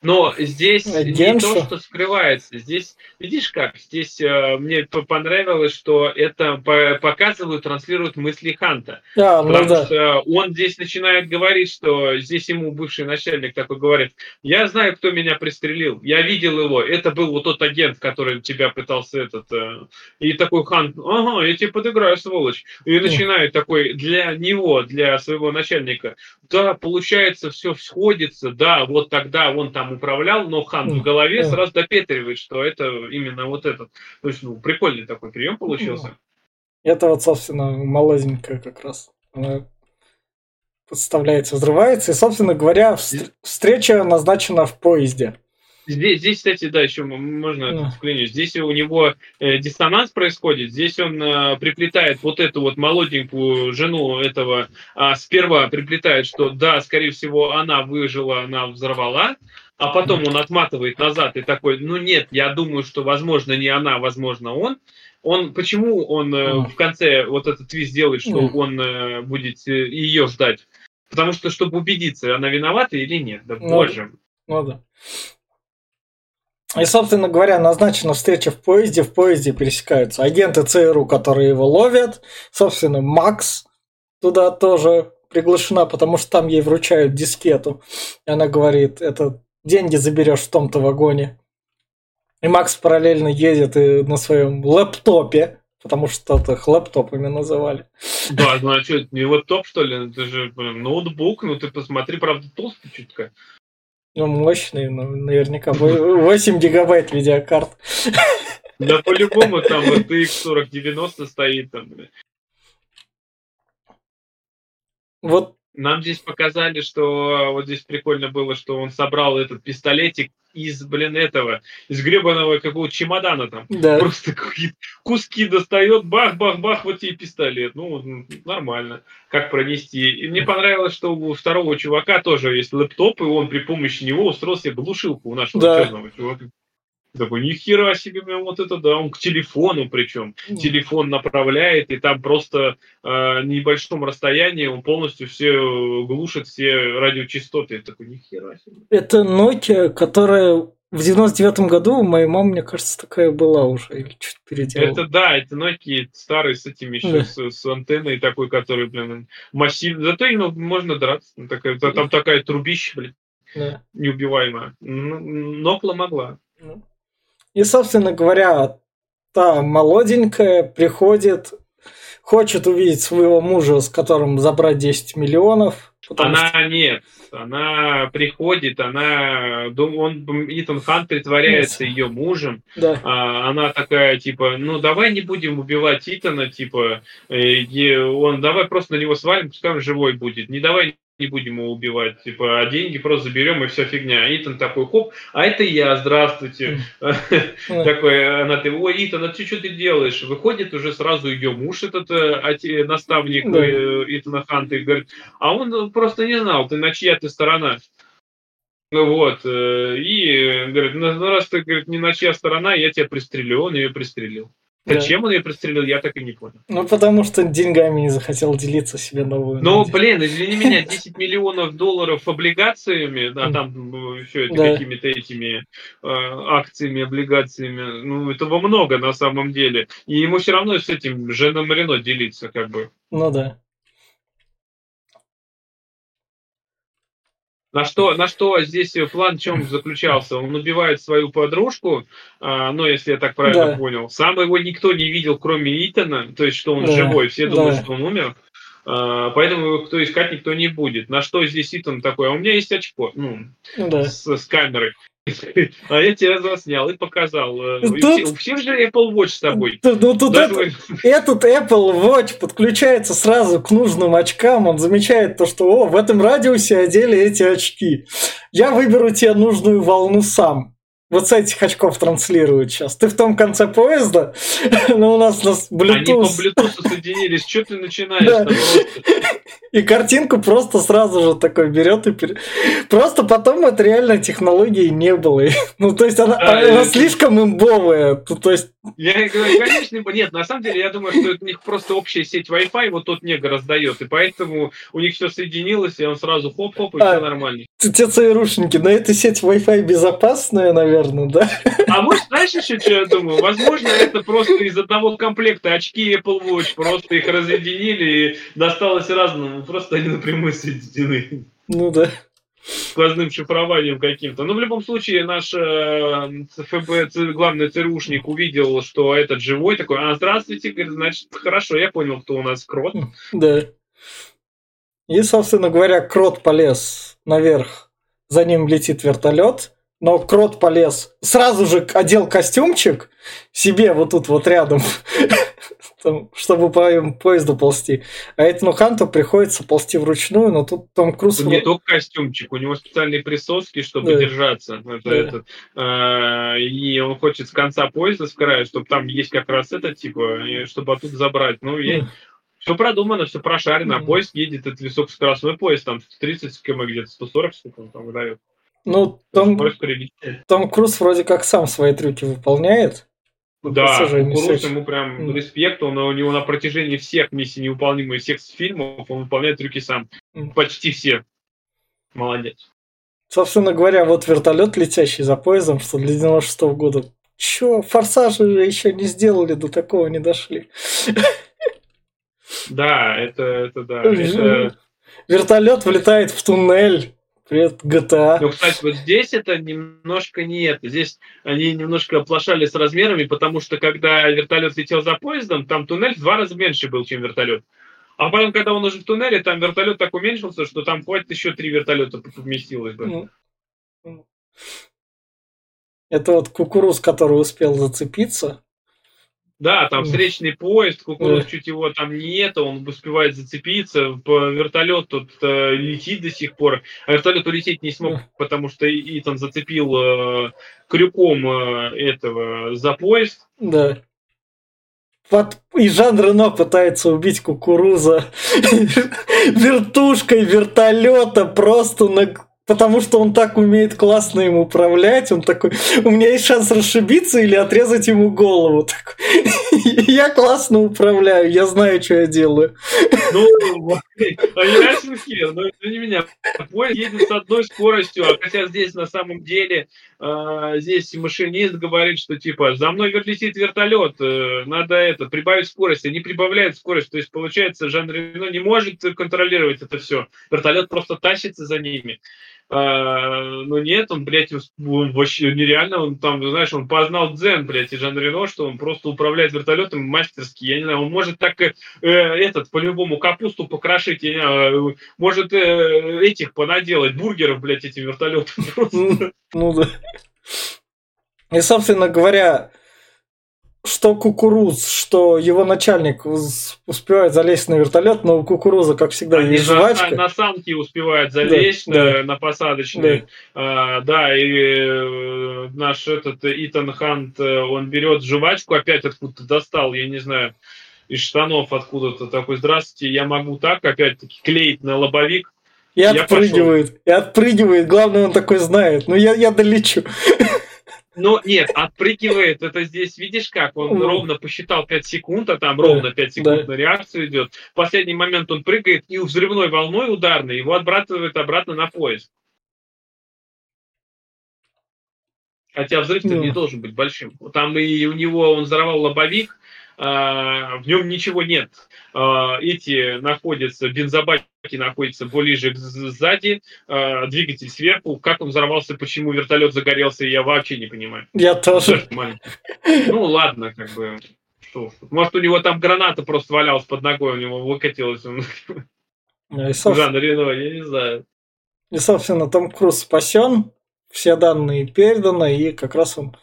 Speaker 2: но здесь Агентша. не то, что скрывается. Здесь, видишь как, здесь э, мне понравилось, что это по показывают, транслируют мысли Ханта. Да, ну потому ну, да. что он здесь начинает говорить, что здесь ему бывший начальник такой говорит, я знаю, кто меня пристрелил, я видел его, это был вот тот агент, который тебя пытался этот... Э, и такой Хант, ага, я тебе подыграю, сволочь. И начинает такой для него, для своего начальника, да, получается, все сходится, да, вот тогда он там управлял, но хан в голове сразу допетривает, что это именно вот этот. То есть, ну, прикольный такой прием получился.
Speaker 1: Это вот, собственно, молоденькая как раз. Она подставляется, взрывается. И, собственно говоря, встреча назначена в поезде.
Speaker 2: Здесь, здесь, кстати, да, еще можно вклинить. Здесь у него э, диссонанс происходит. Здесь он э, приплетает вот эту вот молоденькую жену этого. А сперва приплетает, что да, скорее всего, она выжила, она взорвала а потом он отматывает назад и такой, ну нет, я думаю, что возможно не она, возможно он. Он почему он э, в конце вот этот твист делает, что он э, будет э, ее ждать? Потому что чтобы убедиться, она виновата или нет. Да ну, боже. Ну да.
Speaker 1: И, собственно говоря, назначена встреча в поезде. В поезде пересекаются агенты ЦРУ, которые его ловят. Собственно, Макс туда тоже приглашена, потому что там ей вручают дискету. И она говорит, это деньги заберешь в том-то вагоне. И Макс параллельно едет и на своем лэптопе потому что это их лэптопами называли.
Speaker 2: Да, ну а что, это не лэптоп, что ли? Это же блин, ноутбук, ну ты посмотри, правда, толстый чутка.
Speaker 1: Ну, мощный, ну, наверняка. 8 гигабайт видеокарт.
Speaker 2: Да по-любому там RTX 4090 стоит там.
Speaker 1: Вот
Speaker 2: нам здесь показали, что вот здесь прикольно было, что он собрал этот пистолетик из, блин, этого, из гребаного какого чемодана там.
Speaker 1: Да.
Speaker 2: Просто куски достает, бах-бах-бах, вот тебе пистолет. Ну, нормально. Как пронести. И мне понравилось, что у второго чувака тоже есть лэптоп, и он при помощи него устроил себе глушилку у нашего да. черного чувака. Такой, ни хера себе, вот это да, он к телефону причем. Mm. Телефон направляет, и там просто э, небольшом расстоянии он полностью все глушит, все радиочастоты. Я такой, ни хера себе.
Speaker 1: Это Nokia, которая в 99-м году у моей мамы, мне кажется, такая была уже, или чуть переделала.
Speaker 2: Это да, это Nokia старые с этими еще, да. с, с антенной такой, который, блин, массивный. Зато и ну, можно драться. Такая, там такая трубища, блин, да. неубиваемая. Нокла могла. Ну.
Speaker 1: И, собственно говоря, та молоденькая приходит, хочет увидеть своего мужа, с которым забрать 10 миллионов.
Speaker 2: Она что... нет, она приходит, она, он, Итан Хан притворяется нет. ее мужем,
Speaker 1: да.
Speaker 2: а, она такая, типа, ну давай не будем убивать Итана, типа, и он, давай просто на него свалим, пускай он живой будет, не давай не будем его убивать, типа, а деньги просто заберем и вся фигня. Итан такой, хоп, а это я, здравствуйте. Такой, она ты, ой, Итан, а ты что ты делаешь? Выходит уже сразу ее муж, этот э, наставник э, Итана Ханта, и говорит, а он просто не знал, ты на чья ты сторона. Ну вот, э, и говорит, ну раз ты говорит, не на чья сторона, я тебя пристрелю, он ее пристрелил. Зачем да. он ее пристрелил, я так и не понял.
Speaker 1: Ну, потому что деньгами не захотел делиться себе новую.
Speaker 2: Ну, блин, извини меня, 10 миллионов долларов облигациями, а там ну, все это да. какими-то этими э, акциями, облигациями, ну, этого много на самом деле. И ему все равно с этим Женом Рено делиться, как бы.
Speaker 1: Ну да.
Speaker 2: На что, на что здесь план в чем заключался? Он убивает свою подружку, а, ну, если я так правильно да. понял. Сам его никто не видел, кроме Итана, то есть, что он да. живой. Все думают, да. что он умер. А, поэтому его кто искать никто не будет. На что здесь Итан такой? А у меня есть очко, ну, да. с, с камерой. А я тебя заснял и показал. Э, тут... У всех же Apple Watch с тобой.
Speaker 1: Ну, тут Даже... этот Apple Watch подключается сразу к нужным очкам. Он замечает то, что о, в этом радиусе одели эти очки. Я выберу тебе нужную волну сам вот с этих очков транслируют сейчас. Ты в том конце поезда, но у нас, у нас
Speaker 2: Bluetooth. Они по Bluetooth соединились, что ты начинаешь? Да.
Speaker 1: И картинку просто сразу же такой берет и пере... Просто потом это реально технологии не было. Ну, то есть она, да, она я... слишком имбовая. То есть...
Speaker 2: Я говорю, конечно, нет, на самом деле я думаю, что у них просто общая сеть Wi-Fi, вот тот нега раздает, и поэтому у них все соединилось, и он сразу хоп-хоп, и а, все нормально.
Speaker 1: Те ЦРУшники, но эта сеть Wi-Fi безопасная, наверное, да?
Speaker 2: А может, знаешь еще, что я думаю? Возможно, это просто из одного комплекта очки Apple Watch, просто их разъединили, и досталось разному, просто они напрямую соединены.
Speaker 1: Ну да
Speaker 2: сквозным шифрованием каким-то. Но в любом случае наш э, ФБ, главный ЦРУшник увидел, что этот живой, такой, а, здравствуйте, говорит, значит, хорошо, я понял, кто у нас крот.
Speaker 1: Да. И, собственно говоря, крот полез наверх, за ним летит вертолет, но крот полез, сразу же одел костюмчик себе вот тут вот рядом, там, чтобы по поезду ползти. А этому Ханту приходится ползти вручную, но тут Том Круз...
Speaker 2: Не только костюмчик, у него специальные присоски, чтобы да. держаться. Это, да. этот, э, и он хочет с конца поезда с края, чтобы там есть как раз это, типа, чтобы оттуда забрать. Ну, я... Все продумано, все прошарено, mm-hmm. а поезд едет, это высокоскоростной поезд, там 30 км где-то, 140 сколько он там выдает.
Speaker 1: Ну, Том, Том Круз вроде как сам свои трюки выполняет.
Speaker 2: Да, Кукуруз ему прям mm. респект, он у него на протяжении всех миссий невыполнимых, всех фильмов, он выполняет трюки сам. Mm. Почти все. Молодец.
Speaker 1: Собственно говоря, вот вертолет, летящий за поездом, что для 96 -го года. Чё, форсажи еще не сделали, до такого не дошли.
Speaker 2: Да, это, это да. Это...
Speaker 1: Вертолет влетает в туннель, Привет, GTA.
Speaker 2: Ну, кстати, вот здесь это немножко не это. Здесь они немножко оплошали с размерами, потому что когда вертолет летел за поездом, там туннель в два раза меньше был, чем вертолет. А потом, когда он уже в туннеле, там вертолет так уменьшился, что там хватит еще три вертолета поместилось бы. Ну,
Speaker 1: это вот кукуруз, который успел зацепиться.
Speaker 2: Да, там встречный поезд, кукуруз чуть его там нет, он успевает зацепиться, вертолет тут э, летит до сих пор, а вертолет улететь не смог, потому что Итан зацепил э, крюком э, этого за поезд.
Speaker 1: Да. Под... И Жан Рено пытается убить кукуруза. Вертушкой вертолета просто на потому что он так умеет классно им управлять, он такой, у меня есть шанс расшибиться или отрезать ему голову. Я классно управляю, я знаю, что я делаю.
Speaker 2: Ну, ясенки, ну извини меня, поезд едет с одной скоростью, а хотя здесь на самом деле а, здесь машинист говорит, что типа за мной летит вертолет, э, надо это прибавить скорость, они прибавляют скорость, то есть получается Жан Рено не может контролировать это все, вертолет просто тащится за ними. А, но нет, он, блядь, вообще нереально, он там, знаешь, он познал дзен, блядь, и Жан Рено, что он просто управляет вертолетом мастерски, я не знаю, он может так э, этот, по-любому, капусту покрошить, я не знаю, может э, этих понаделать, бургеров, блядь, этим вертолетом.
Speaker 1: Ну да. И, собственно говоря, что Кукуруз, что его начальник успевает залезть на вертолет, но у Кукуруза, как всегда, Они есть жвачка.
Speaker 2: На, на самки успевает залезть да, на, да. на посадочный. Да. А, да, и э, наш этот Итан Хант, э, он берет жвачку, опять откуда-то достал, я не знаю, из штанов откуда-то такой, здравствуйте, я могу так, опять-таки, клеить на лобовик.
Speaker 1: И я отпрыгивает, пошел. и отпрыгивает, главное, он такой знает, ну я, я долечу.
Speaker 2: Ну, нет, отпрыгивает, это здесь, видишь как, он mm. ровно посчитал 5 секунд, а там ровно 5 секунд на реакцию идет. В последний момент он прыгает и взрывной волной ударной его отбрасывает обратно на поезд. Хотя взрыв-то mm. не должен быть большим. Там и у него, он взорвал лобовик, в нем ничего нет. А, эти находятся, бензобаки находятся ближе сзади, а, двигатель сверху. Как он взорвался, почему вертолет загорелся, я вообще не понимаю.
Speaker 1: Я тоже.
Speaker 2: Ну ладно, как бы. Что? Может, у него там граната просто валялась под ногой, у него выкатилась. Он... И, Жан Рено, я не знаю.
Speaker 1: И, собственно, Том Круз спасен, все данные переданы, и как раз он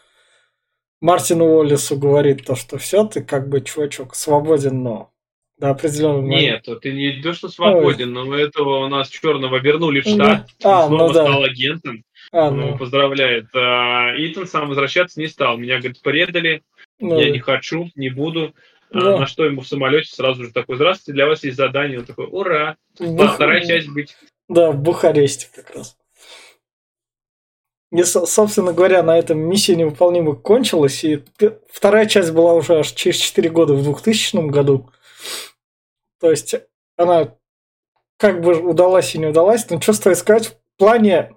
Speaker 1: Мартину Уоллесу говорит то, что все, ты как бы, чувачок, свободен, но до определенного
Speaker 2: момента. Нет, ты не то, что свободен, Ой. но этого у нас черного вернули в штат, да. а, снова ну, да. стал агентом. А, ну. ну. Поздравляет. А, Итан сам возвращаться не стал. Меня, говорит, предали, ну, я не хочу, не буду. Да. А, на что ему в самолете сразу же такой, здравствуйте, для вас есть задание. Он такой, ура, вторая часть быть.
Speaker 1: Да, в Бухаресте как раз. И, собственно говоря, на этом миссия невыполнима кончилась, и вторая часть была уже аж через 4 года, в 2000 году. То есть она как бы удалась и не удалась, но что стоит сказать, в плане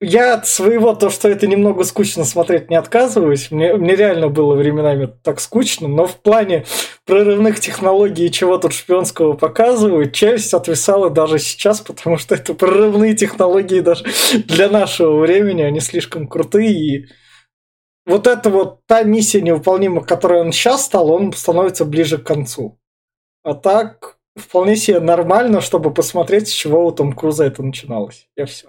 Speaker 1: я от своего, то, что это немного скучно смотреть, не отказываюсь. Мне, мне реально было временами так скучно, но в плане прорывных технологий и чего тут шпионского показывают, челюсть отвисала даже сейчас, потому что это прорывные технологии даже для нашего времени, они слишком крутые. И вот это вот та миссия невыполнима, которой он сейчас стал, он становится ближе к концу. А так, вполне себе нормально, чтобы посмотреть, с чего у Том Круза это начиналось. Я все.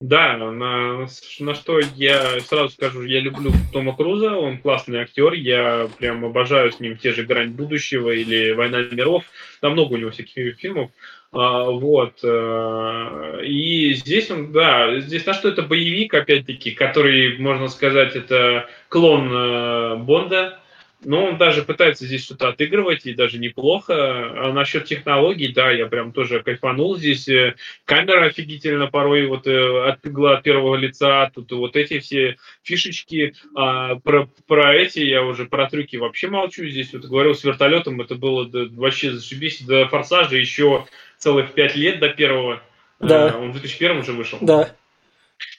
Speaker 2: Да, на, на что я сразу скажу, я люблю Тома Круза, он классный актер, я прям обожаю с ним те же «Грань будущего» или «Война миров», там много у него всяких фильмов, а, вот, э, и здесь он, да, здесь на что это боевик, опять-таки, который, можно сказать, это клон э, Бонда, но он даже пытается здесь что-то отыгрывать, и даже неплохо. А насчет технологий, да, я прям тоже кайфанул здесь. Э, камера офигительно порой вот э, от от первого лица, тут вот эти все фишечки. А про, про эти я уже, про трюки вообще молчу. Здесь вот говорил с вертолетом, это было да, вообще зашибись. До форсажа еще целых пять лет до первого.
Speaker 1: Да.
Speaker 2: А, он в 2001 уже вышел.
Speaker 1: Да.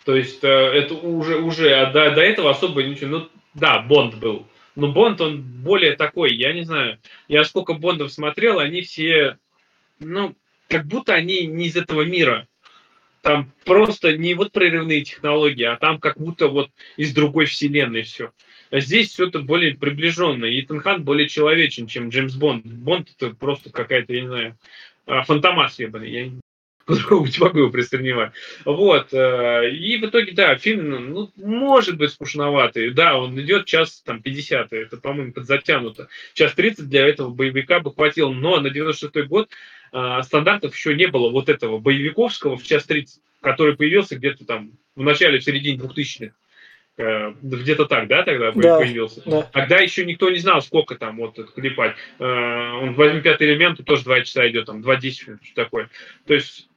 Speaker 2: То есть э, это уже, уже, а до, до этого особо ничего, ну да, Бонд был но Бонд, он более такой, я не знаю. Я сколько Бондов смотрел, они все, ну, как будто они не из этого мира. Там просто не вот прерывные технологии, а там как будто вот из другой вселенной все. А здесь все это более приближенно. И Итан Хан более человечен, чем Джеймс Бонд. Бонд это просто какая-то, я не знаю, а, фантомас ебаный. Я по-другому не могу его представлять. Вот. Э, и в итоге, да, фильм, ну, может быть скучноватый. Да, он идет час там 50, это, по-моему, подзатянуто. Час 30 для этого боевика бы хватило, но на 96-й год э, стандартов еще не было вот этого боевиковского в час 30, который появился где-то там в начале, в середине 2000-х. Э, где-то так, да, тогда да, появился. Да. Тогда еще никто не знал, сколько там вот клепать. Он возьми пятый элемент, тоже два часа идет, там, два десять минут, что такое. То есть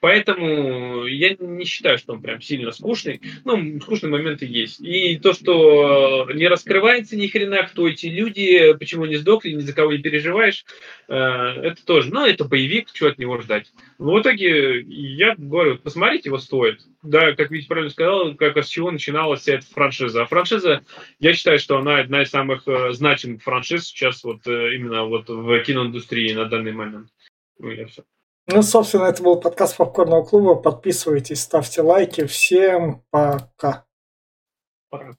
Speaker 2: Поэтому я не считаю, что он прям сильно скучный. Ну, скучные моменты есть. И то, что не раскрывается ни хрена, кто эти люди, почему не сдохли, ни за кого не переживаешь, э, это тоже. Но это боевик, что от него ждать. Но в итоге, я говорю, посмотреть его стоит. Да, как Витя правильно сказал, как с чего начиналась вся эта франшиза. А франшиза, я считаю, что она одна из самых э, значимых франшиз сейчас вот э, именно вот в киноиндустрии на данный момент. Ну, я все.
Speaker 1: Ну, собственно, это был подкаст Попкорного клуба. Подписывайтесь, ставьте лайки. Всем пока. Пока.